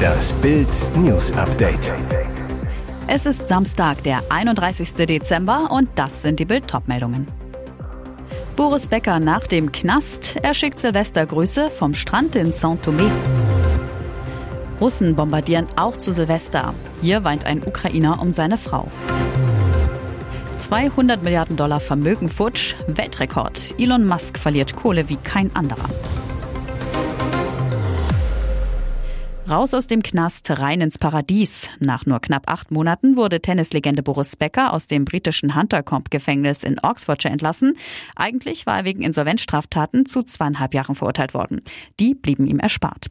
Das Bild News Update. Es ist Samstag, der 31. Dezember und das sind die Bild meldungen Boris Becker nach dem Knast. Er schickt Silvestergrüße vom Strand in Saint-Thomé. Russen bombardieren auch zu Silvester. Hier weint ein Ukrainer um seine Frau. 200 Milliarden Dollar Vermögen futsch, Weltrekord. Elon Musk verliert Kohle wie kein anderer. Raus aus dem Knast, rein ins Paradies. Nach nur knapp acht Monaten wurde Tennislegende Boris Becker aus dem britischen Huntercombe-Gefängnis in Oxfordshire entlassen. Eigentlich war er wegen Insolvenzstraftaten zu zweieinhalb Jahren verurteilt worden. Die blieben ihm erspart.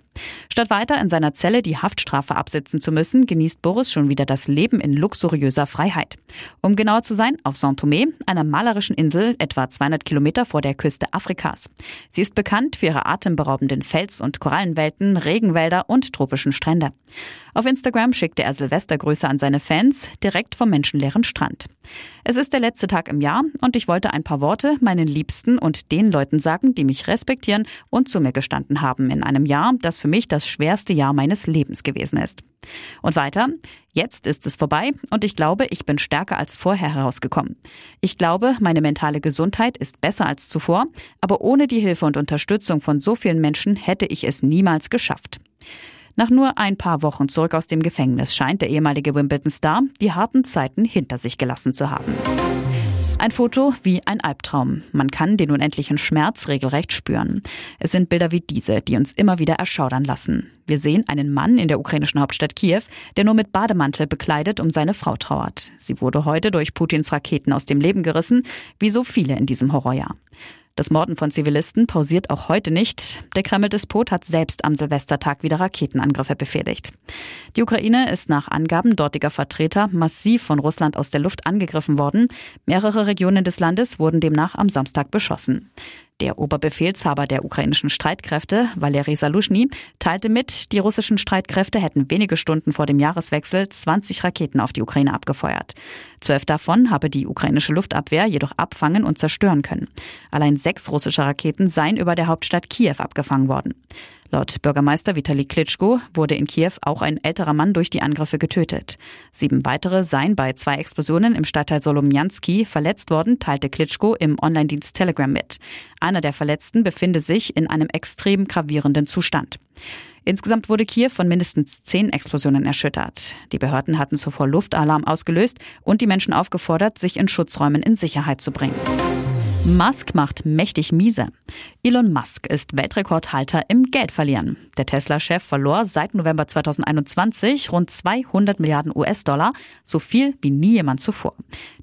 Statt weiter in seiner Zelle die Haftstrafe absitzen zu müssen, genießt Boris schon wieder das Leben in luxuriöser Freiheit. Um genauer zu sein, auf Saint-Thomé, einer malerischen Insel etwa 200 Kilometer vor der Küste Afrikas. Sie ist bekannt für ihre atemberaubenden Fels- und Korallenwelten, Regenwälder und tropischen Strände. Auf Instagram schickte er Silvestergrüße an seine Fans direkt vom menschenleeren Strand. Es ist der letzte Tag im Jahr und ich wollte ein paar Worte meinen Liebsten und den Leuten sagen, die mich respektieren und zu mir gestanden haben in einem Jahr, das für mich das schwerste Jahr meines Lebens gewesen ist. Und weiter, jetzt ist es vorbei und ich glaube, ich bin stärker als vorher herausgekommen. Ich glaube, meine mentale Gesundheit ist besser als zuvor, aber ohne die Hilfe und Unterstützung von so vielen Menschen hätte ich es niemals geschafft. Nach nur ein paar Wochen zurück aus dem Gefängnis scheint der ehemalige Wimbledon-Star die harten Zeiten hinter sich gelassen zu haben. Ein Foto wie ein Albtraum. Man kann den unendlichen Schmerz regelrecht spüren. Es sind Bilder wie diese, die uns immer wieder erschaudern lassen. Wir sehen einen Mann in der ukrainischen Hauptstadt Kiew, der nur mit Bademantel bekleidet um seine Frau trauert. Sie wurde heute durch Putins Raketen aus dem Leben gerissen, wie so viele in diesem Horrorjahr. Das Morden von Zivilisten pausiert auch heute nicht. Der Kreml-Despot hat selbst am Silvestertag wieder Raketenangriffe befehligt. Die Ukraine ist nach Angaben dortiger Vertreter massiv von Russland aus der Luft angegriffen worden. Mehrere Regionen des Landes wurden demnach am Samstag beschossen. Der Oberbefehlshaber der ukrainischen Streitkräfte, Valery Salushny, teilte mit, die russischen Streitkräfte hätten wenige Stunden vor dem Jahreswechsel 20 Raketen auf die Ukraine abgefeuert. Zwölf davon habe die ukrainische Luftabwehr jedoch abfangen und zerstören können. Allein sechs russische Raketen seien über der Hauptstadt Kiew abgefangen worden. Laut Bürgermeister Vitali Klitschko wurde in Kiew auch ein älterer Mann durch die Angriffe getötet. Sieben weitere seien bei zwei Explosionen im Stadtteil Solomjanski verletzt worden, teilte Klitschko im Online-Dienst Telegram mit. Einer der Verletzten befinde sich in einem extrem gravierenden Zustand. Insgesamt wurde Kiew von mindestens zehn Explosionen erschüttert. Die Behörden hatten zuvor Luftalarm ausgelöst und die Menschen aufgefordert, sich in Schutzräumen in Sicherheit zu bringen. Musk macht mächtig miese. Elon Musk ist Weltrekordhalter im Geldverlieren. Der Tesla-Chef verlor seit November 2021 rund 200 Milliarden US-Dollar, so viel wie nie jemand zuvor.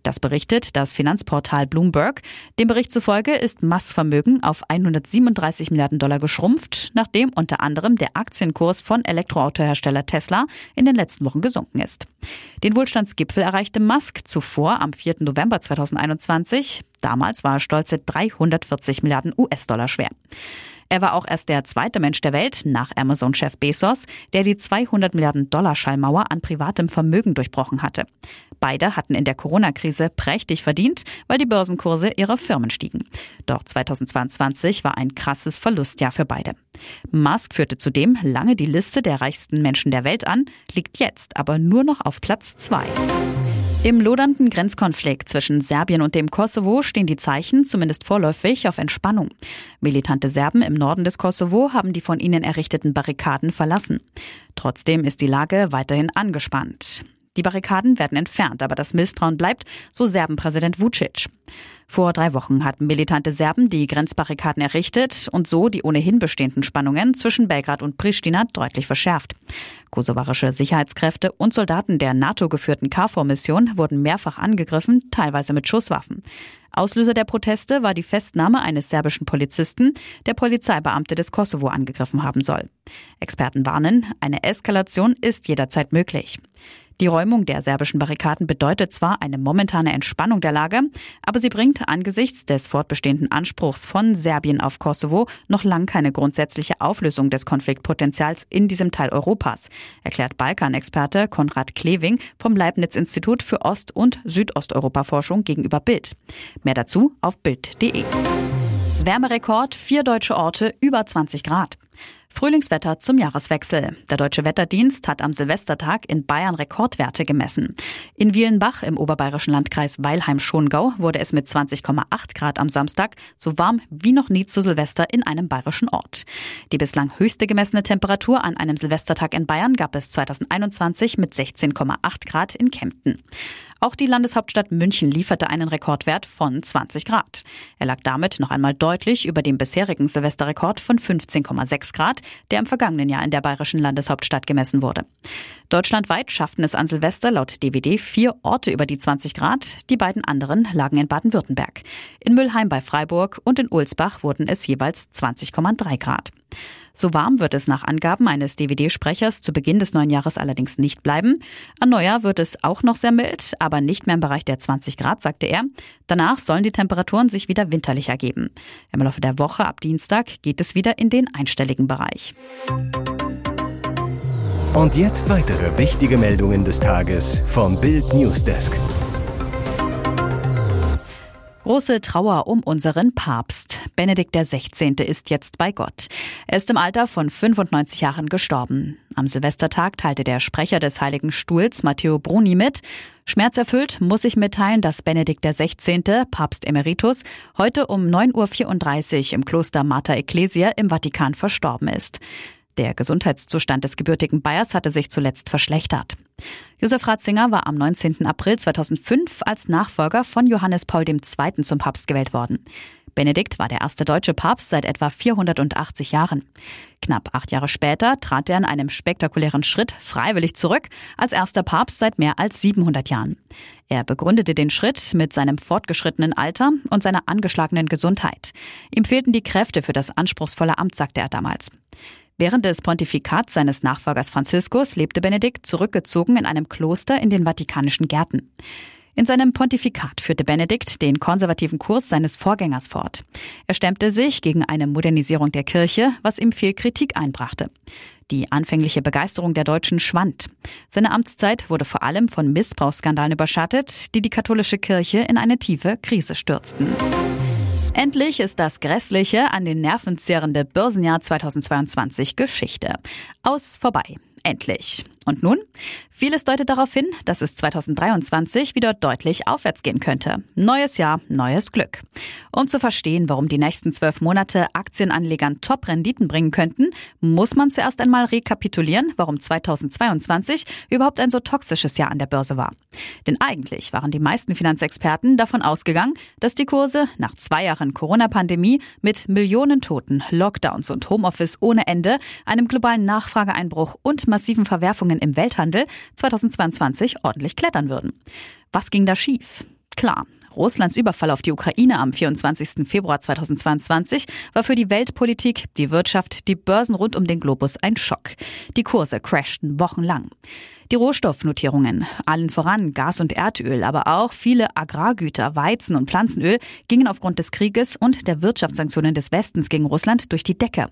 Das berichtet das Finanzportal Bloomberg. Dem Bericht zufolge ist Musks Vermögen auf 137 Milliarden Dollar geschrumpft, nachdem unter anderem der Aktienkurs von Elektroautohersteller Tesla in den letzten Wochen gesunken ist. Den Wohlstandsgipfel erreichte Musk zuvor am 4. November 2021. Damals war er stolze 340 Milliarden US-Dollar schwer. Er war auch erst der zweite Mensch der Welt nach Amazon-Chef Bezos, der die 200 Milliarden Dollar Schallmauer an privatem Vermögen durchbrochen hatte. Beide hatten in der Corona-Krise prächtig verdient, weil die Börsenkurse ihrer Firmen stiegen. Doch 2022 war ein krasses Verlustjahr für beide. Musk führte zudem lange die Liste der reichsten Menschen der Welt an, liegt jetzt aber nur noch auf Platz zwei. Im lodernden Grenzkonflikt zwischen Serbien und dem Kosovo stehen die Zeichen, zumindest vorläufig, auf Entspannung. Militante Serben im Norden des Kosovo haben die von ihnen errichteten Barrikaden verlassen. Trotzdem ist die Lage weiterhin angespannt. Die Barrikaden werden entfernt, aber das Misstrauen bleibt, so Serbenpräsident Vucic. Vor drei Wochen hatten militante Serben die Grenzbarrikaden errichtet und so die ohnehin bestehenden Spannungen zwischen Belgrad und Pristina deutlich verschärft. Kosovarische Sicherheitskräfte und Soldaten der NATO-geführten KFOR-Mission wurden mehrfach angegriffen, teilweise mit Schusswaffen. Auslöser der Proteste war die Festnahme eines serbischen Polizisten, der Polizeibeamte des Kosovo angegriffen haben soll. Experten warnen, eine Eskalation ist jederzeit möglich. Die Räumung der serbischen Barrikaden bedeutet zwar eine momentane Entspannung der Lage, aber sie bringt angesichts des fortbestehenden Anspruchs von Serbien auf Kosovo noch lang keine grundsätzliche Auflösung des Konfliktpotenzials in diesem Teil Europas, erklärt Balkanexperte Konrad Kleving vom Leibniz-Institut für Ost- und Südosteuropa-Forschung gegenüber Bild. Mehr dazu auf Bild.de. Wärmerekord, vier deutsche Orte über 20 Grad. Frühlingswetter zum Jahreswechsel. Der Deutsche Wetterdienst hat am Silvestertag in Bayern Rekordwerte gemessen. In Wielenbach im oberbayerischen Landkreis Weilheim-Schongau wurde es mit 20,8 Grad am Samstag so warm wie noch nie zu Silvester in einem bayerischen Ort. Die bislang höchste gemessene Temperatur an einem Silvestertag in Bayern gab es 2021 mit 16,8 Grad in Kempten. Auch die Landeshauptstadt München lieferte einen Rekordwert von 20 Grad. Er lag damit noch einmal deutlich über dem bisherigen Silvesterrekord von 15,6 Grad, der im vergangenen Jahr in der bayerischen Landeshauptstadt gemessen wurde. Deutschlandweit schafften es an Silvester laut DWD vier Orte über die 20 Grad. Die beiden anderen lagen in Baden-Württemberg. In Müllheim bei Freiburg und in Ulsbach wurden es jeweils 20,3 Grad. So warm wird es nach Angaben eines DWD-Sprechers zu Beginn des neuen Jahres allerdings nicht bleiben. An Neujahr wird es auch noch sehr mild, aber nicht mehr im Bereich der 20 Grad, sagte er. Danach sollen die Temperaturen sich wieder winterlich ergeben. Im Laufe der Woche ab Dienstag geht es wieder in den einstelligen Bereich. Und jetzt weitere wichtige Meldungen des Tages vom Bild Newsdesk. Große Trauer um unseren Papst. Benedikt XVI. ist jetzt bei Gott. Er ist im Alter von 95 Jahren gestorben. Am Silvestertag teilte der Sprecher des Heiligen Stuhls, Matteo Bruni, mit. Schmerzerfüllt muss ich mitteilen, dass Benedikt XVI., Papst Emeritus, heute um 9.34 Uhr im Kloster Mater Ecclesia im Vatikan verstorben ist. Der Gesundheitszustand des gebürtigen Bayers hatte sich zuletzt verschlechtert. Josef Ratzinger war am 19. April 2005 als Nachfolger von Johannes Paul II. zum Papst gewählt worden. Benedikt war der erste deutsche Papst seit etwa 480 Jahren. Knapp acht Jahre später trat er in einem spektakulären Schritt freiwillig zurück als erster Papst seit mehr als 700 Jahren. Er begründete den Schritt mit seinem fortgeschrittenen Alter und seiner angeschlagenen Gesundheit. Ihm fehlten die Kräfte für das anspruchsvolle Amt, sagte er damals. Während des Pontifikats seines Nachfolgers Franziskus lebte Benedikt zurückgezogen in einem Kloster in den Vatikanischen Gärten. In seinem Pontifikat führte Benedikt den konservativen Kurs seines Vorgängers fort. Er stemmte sich gegen eine Modernisierung der Kirche, was ihm viel Kritik einbrachte. Die anfängliche Begeisterung der Deutschen schwand. Seine Amtszeit wurde vor allem von Missbrauchsskandalen überschattet, die die katholische Kirche in eine tiefe Krise stürzten. Endlich ist das grässliche, an den Nerven zehrende Börsenjahr 2022 Geschichte. Aus vorbei. Endlich. Und nun? Vieles deutet darauf hin, dass es 2023 wieder deutlich aufwärts gehen könnte. Neues Jahr, neues Glück. Um zu verstehen, warum die nächsten zwölf Monate Aktienanlegern Top-Renditen bringen könnten, muss man zuerst einmal rekapitulieren, warum 2022 überhaupt ein so toxisches Jahr an der Börse war. Denn eigentlich waren die meisten Finanzexperten davon ausgegangen, dass die Kurse nach zwei Jahren Corona-Pandemie mit Millionen Toten, Lockdowns und Homeoffice ohne Ende, einem globalen Nachfrageeinbruch und massiven Verwerfungen im Welthandel 2022 ordentlich klettern würden. Was ging da schief? Klar, Russlands Überfall auf die Ukraine am 24. Februar 2022 war für die Weltpolitik, die Wirtschaft, die Börsen rund um den Globus ein Schock. Die Kurse crashten wochenlang. Die Rohstoffnotierungen, allen voran Gas und Erdöl, aber auch viele Agrargüter, Weizen und Pflanzenöl gingen aufgrund des Krieges und der Wirtschaftssanktionen des Westens gegen Russland durch die Decke.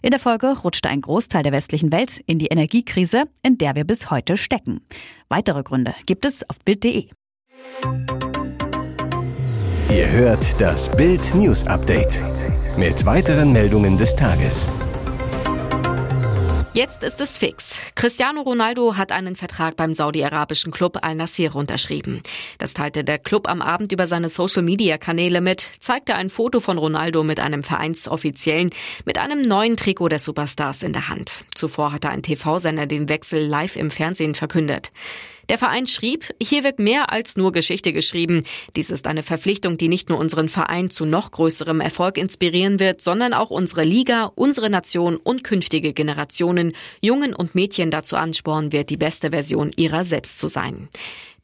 In der Folge rutschte ein Großteil der westlichen Welt in die Energiekrise, in der wir bis heute stecken. Weitere Gründe gibt es auf Bild.de. Ihr hört das Bild News Update mit weiteren Meldungen des Tages. Jetzt ist es fix. Cristiano Ronaldo hat einen Vertrag beim saudi-arabischen Club Al Nassr unterschrieben. Das teilte der Club am Abend über seine Social-Media-Kanäle mit, zeigte ein Foto von Ronaldo mit einem Vereinsoffiziellen mit einem neuen Trikot des Superstars in der Hand. Zuvor hatte ein TV-Sender den Wechsel live im Fernsehen verkündet. Der Verein schrieb, hier wird mehr als nur Geschichte geschrieben. Dies ist eine Verpflichtung, die nicht nur unseren Verein zu noch größerem Erfolg inspirieren wird, sondern auch unsere Liga, unsere Nation und künftige Generationen, Jungen und Mädchen dazu anspornen wird, die beste Version ihrer selbst zu sein.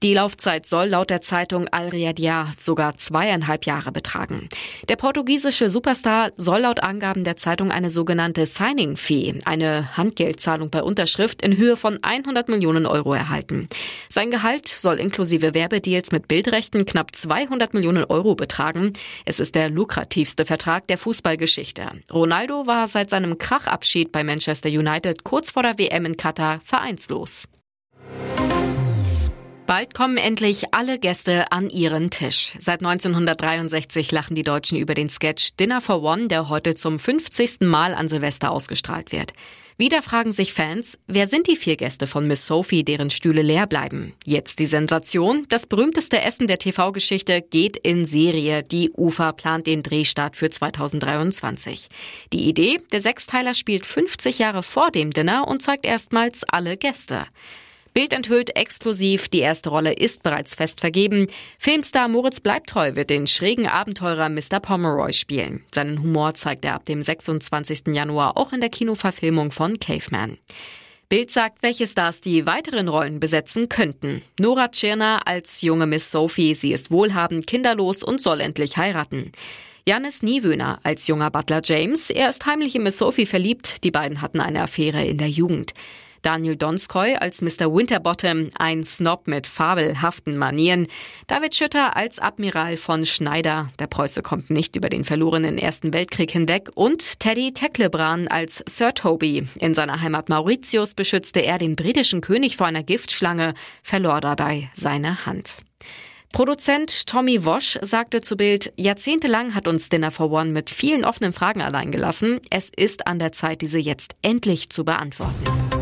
Die Laufzeit soll laut der Zeitung Al Riyadiyah sogar zweieinhalb Jahre betragen. Der portugiesische Superstar soll laut Angaben der Zeitung eine sogenannte Signing Fee, eine Handgeldzahlung bei Unterschrift in Höhe von 100 Millionen Euro erhalten. Sein Gehalt soll inklusive Werbedeals mit Bildrechten knapp 200 Millionen Euro betragen. Es ist der lukrativste Vertrag der Fußballgeschichte. Ronaldo war seit seinem Krachabschied bei Manchester United kurz vor der WM in Katar vereinslos. Bald kommen endlich alle Gäste an ihren Tisch. Seit 1963 lachen die Deutschen über den Sketch Dinner for One, der heute zum 50. Mal an Silvester ausgestrahlt wird. Wieder fragen sich Fans, wer sind die vier Gäste von Miss Sophie, deren Stühle leer bleiben? Jetzt die Sensation. Das berühmteste Essen der TV-Geschichte geht in Serie. Die UFA plant den Drehstart für 2023. Die Idee, der Sechsteiler spielt 50 Jahre vor dem Dinner und zeigt erstmals alle Gäste. Bild enthüllt exklusiv, die erste Rolle ist bereits fest vergeben. Filmstar Moritz Bleibtreu wird den schrägen Abenteurer Mr. Pomeroy spielen. Seinen Humor zeigt er ab dem 26. Januar auch in der Kinoverfilmung von Caveman. Bild sagt, welche Stars die weiteren Rollen besetzen könnten. Nora Tschirner als junge Miss Sophie. Sie ist wohlhabend, kinderlos und soll endlich heiraten. Janis Niewöhner als junger Butler James. Er ist heimlich in Miss Sophie verliebt. Die beiden hatten eine Affäre in der Jugend. Daniel Donskoy als Mr. Winterbottom, ein Snob mit fabelhaften Manieren. David Schütter als Admiral von Schneider, der Preuße kommt nicht über den verlorenen Ersten Weltkrieg hinweg. Und Teddy Tecklebran als Sir Toby. In seiner Heimat Mauritius beschützte er den britischen König vor einer Giftschlange, verlor dabei seine Hand. Produzent Tommy Wosch sagte zu Bild, jahrzehntelang hat uns Dinner for One mit vielen offenen Fragen allein gelassen. Es ist an der Zeit, diese jetzt endlich zu beantworten.